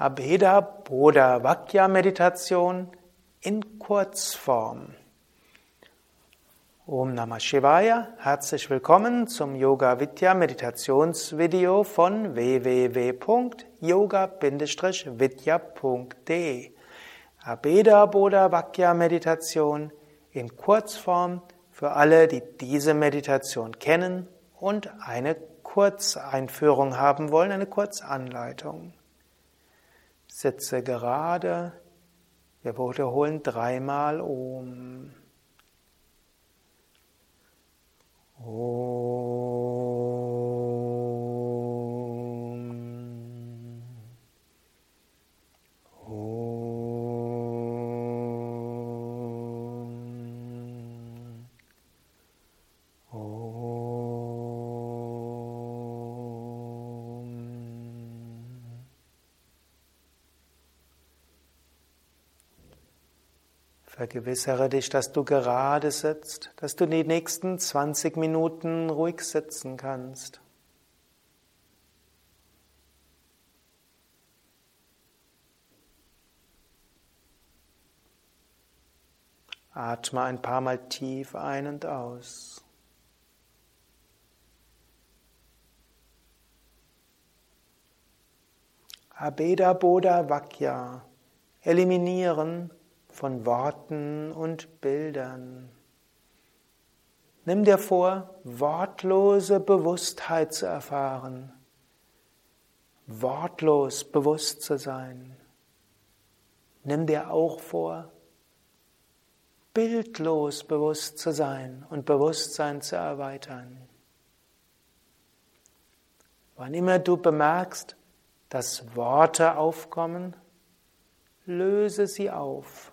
Abheda Bodha Vakya Meditation in Kurzform. Om Namah Shivaya, herzlich willkommen zum Yoga Vidya Meditationsvideo von www.yoga-vidya.de. Abheda Bodha Vakya Meditation in Kurzform für alle, die diese Meditation kennen und eine Kurzeinführung haben wollen, eine Kurzanleitung. Sitze gerade. Wir wiederholen dreimal Om. Vergewissere dich, dass du gerade sitzt, dass du die nächsten 20 Minuten ruhig sitzen kannst. Atme ein paar Mal tief ein und aus. Abeda Bodha Vakya. Eliminieren von Worten und Bildern. Nimm dir vor, wortlose Bewusstheit zu erfahren, wortlos bewusst zu sein. Nimm dir auch vor, bildlos bewusst zu sein und Bewusstsein zu erweitern. Wann immer du bemerkst, dass Worte aufkommen, löse sie auf.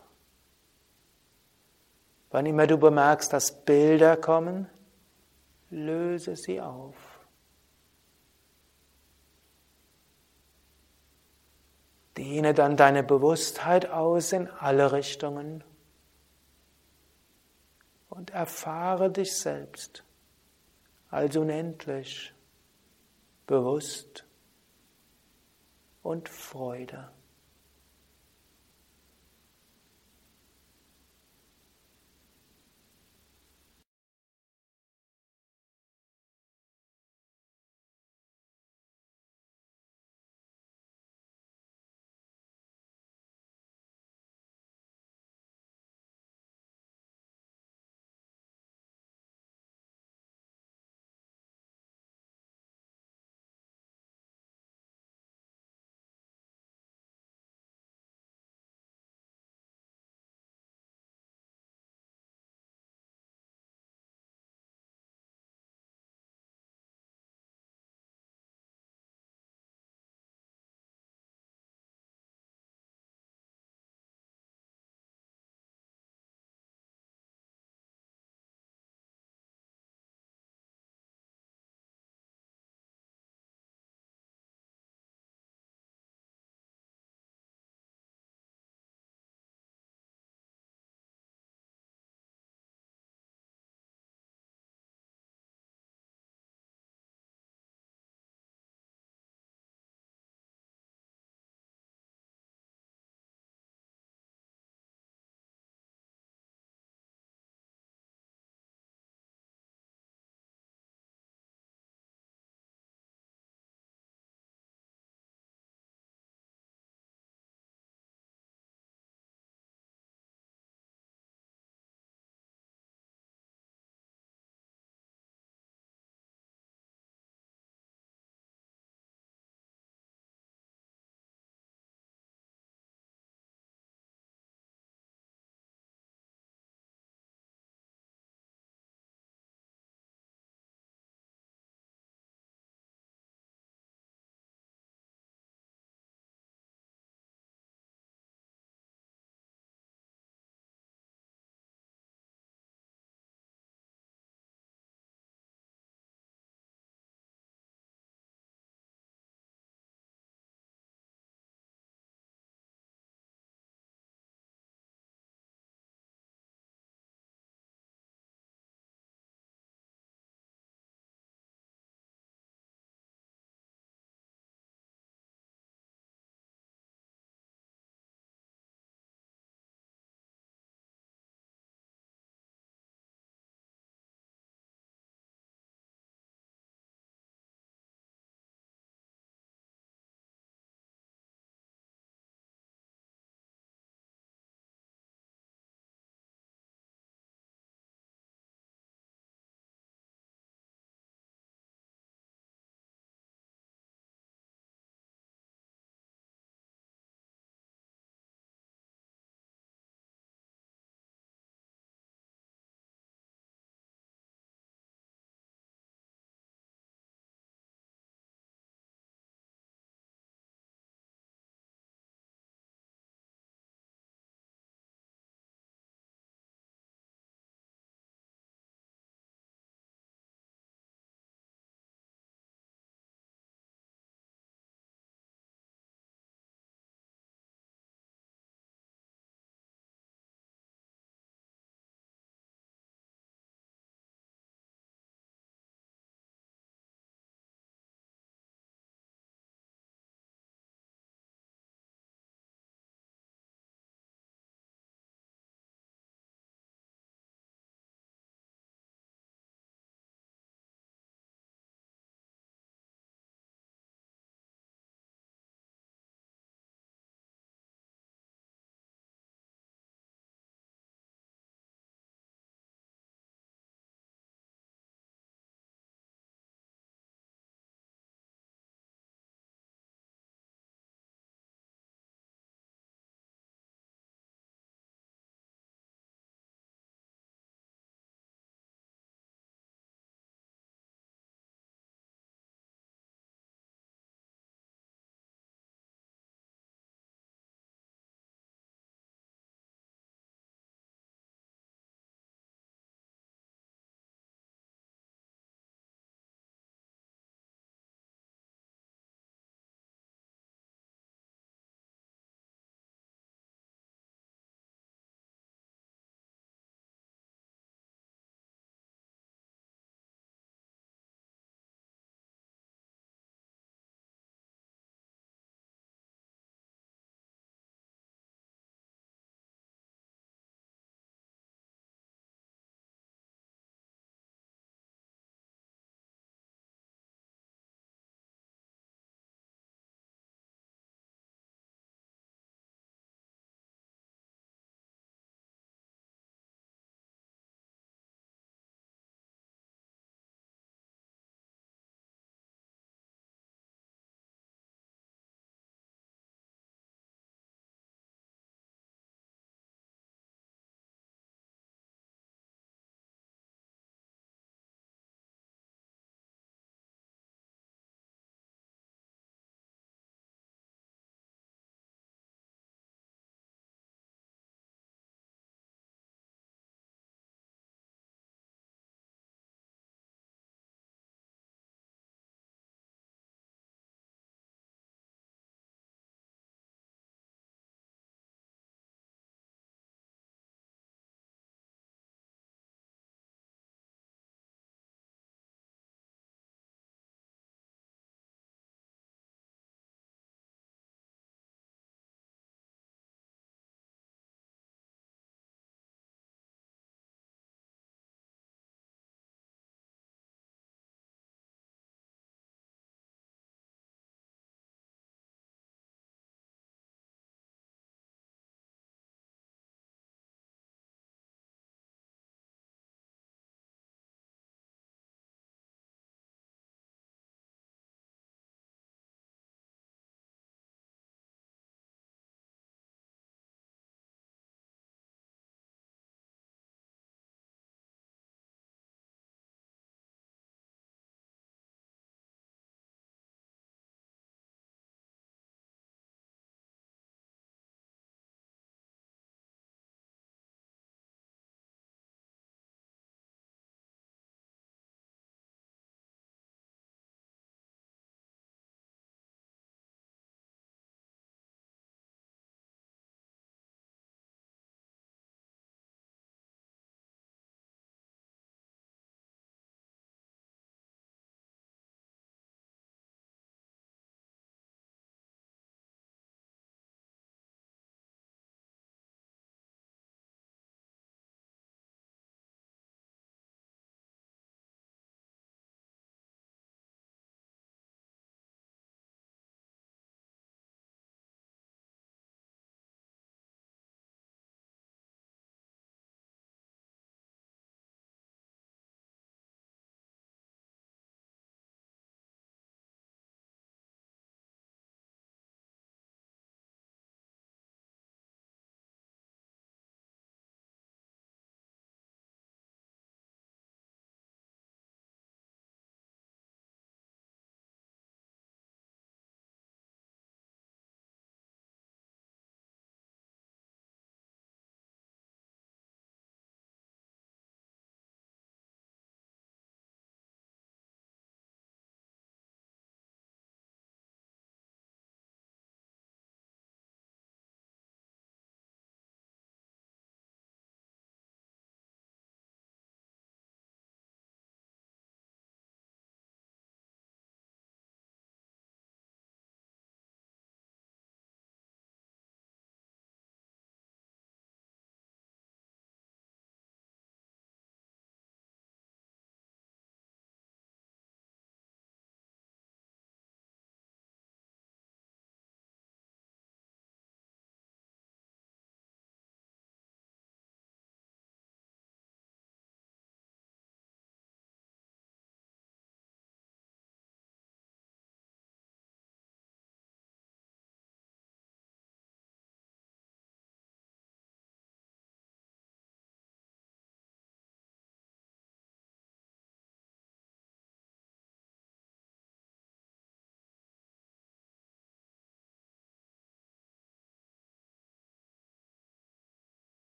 Wann immer du bemerkst, dass Bilder kommen, löse sie auf. Dehne dann deine Bewusstheit aus in alle Richtungen und erfahre dich selbst als unendlich, bewusst und Freude.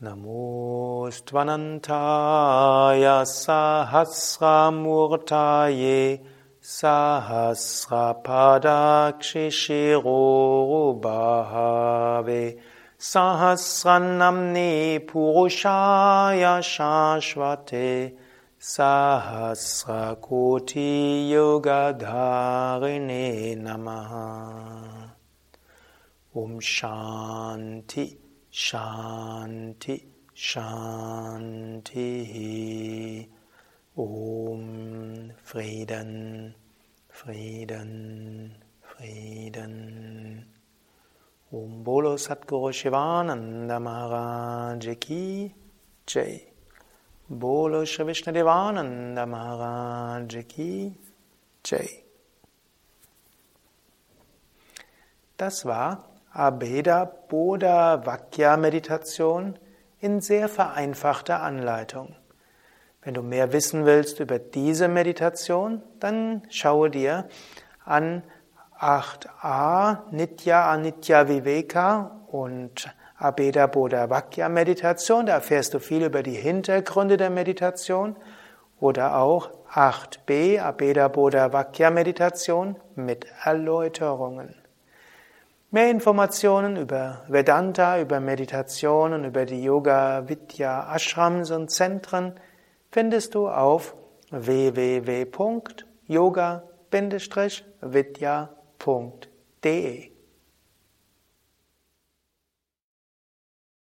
Namo Sahasramurtaye Sahasrapadakshishirobhave Sahasranamni Purushaya Shashvate. Sahasrakoti Yogadharine Namaha. Om Shanti Shanti Shanti Om Frieden, Frieden, Frieden. Om Bolo Satguru Shivananda Maharaj Ki Jai. Bolo Shri Vishnu Devananda Maharaj Ki Jai. Das war Abheda Bodha Vakya Meditation in sehr vereinfachter Anleitung. Wenn du mehr wissen willst über diese Meditation, dann schaue dir an 8a Nitya Anitya Viveka und Abeda Bodha Vakya Meditation. Da erfährst du viel über die Hintergründe der Meditation. Oder auch 8b Abeda Bodha Vakya Meditation mit Erläuterungen. Mehr Informationen über Vedanta, über Meditationen, über die Yoga Vidya Ashrams und Zentren findest du auf www.yoga-vidya.de